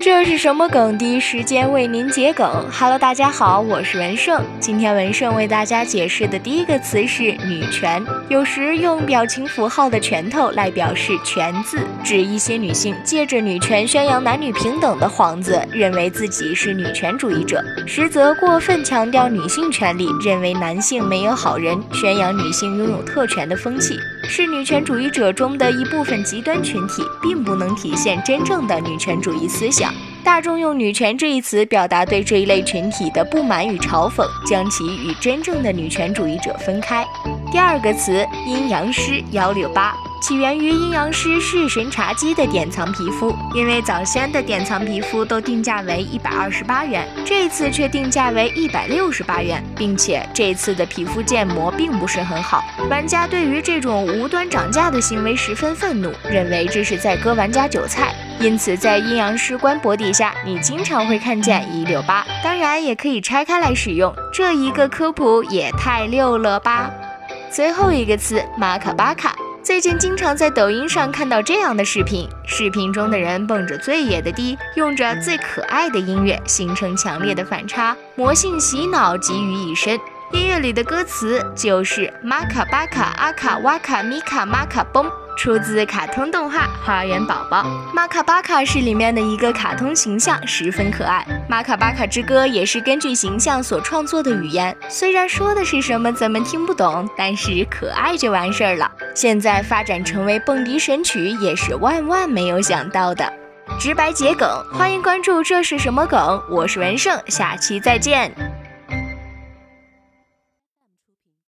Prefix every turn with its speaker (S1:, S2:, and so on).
S1: 这是什么梗？第一时间为您解梗。Hello，大家好，我是文胜。今天文胜为大家解释的第一个词是“女权”。有时用表情符号的拳头来表示“权”字，指一些女性借着女权宣扬男女平等的幌子，认为自己是女权主义者，实则过分强调女性权利，认为男性没有好人，宣扬女性拥有特权的风气，是女权主义者中的一部分极端群体，并不能体现真正的女权主义思想。大众用“女权”这一词表达对这一类群体的不满与嘲讽，将其与真正的女权主义者分开。第二个词“阴阳师幺六八”起源于阴阳师式神茶姬的典藏皮肤，因为早先的典藏皮肤都定价为一百二十八元，这次却定价为一百六十八元，并且这次的皮肤建模并不是很好。玩家对于这种无端涨价的行为十分愤怒，认为这是在割玩家韭菜。因此，在阴阳师官博底下，你经常会看见一六八，当然也可以拆开来使用。这一个科普也太溜了吧！最后一个词马卡巴卡，最近经常在抖音上看到这样的视频，视频中的人蹦着最野的迪，用着最可爱的音乐，形成强烈的反差，魔性洗脑集于一身。音乐里的歌词就是马卡巴卡阿卡哇卡米卡马卡嘣。出自卡通动画《花园宝宝》，马卡巴卡是里面的一个卡通形象，十分可爱。马卡巴卡之歌也是根据形象所创作的语言，虽然说的是什么咱们听不懂，但是可爱就完事儿了。现在发展成为蹦迪神曲，也是万万没有想到的。直白桔梗，欢迎关注这是什么梗，我是文胜，下期再见。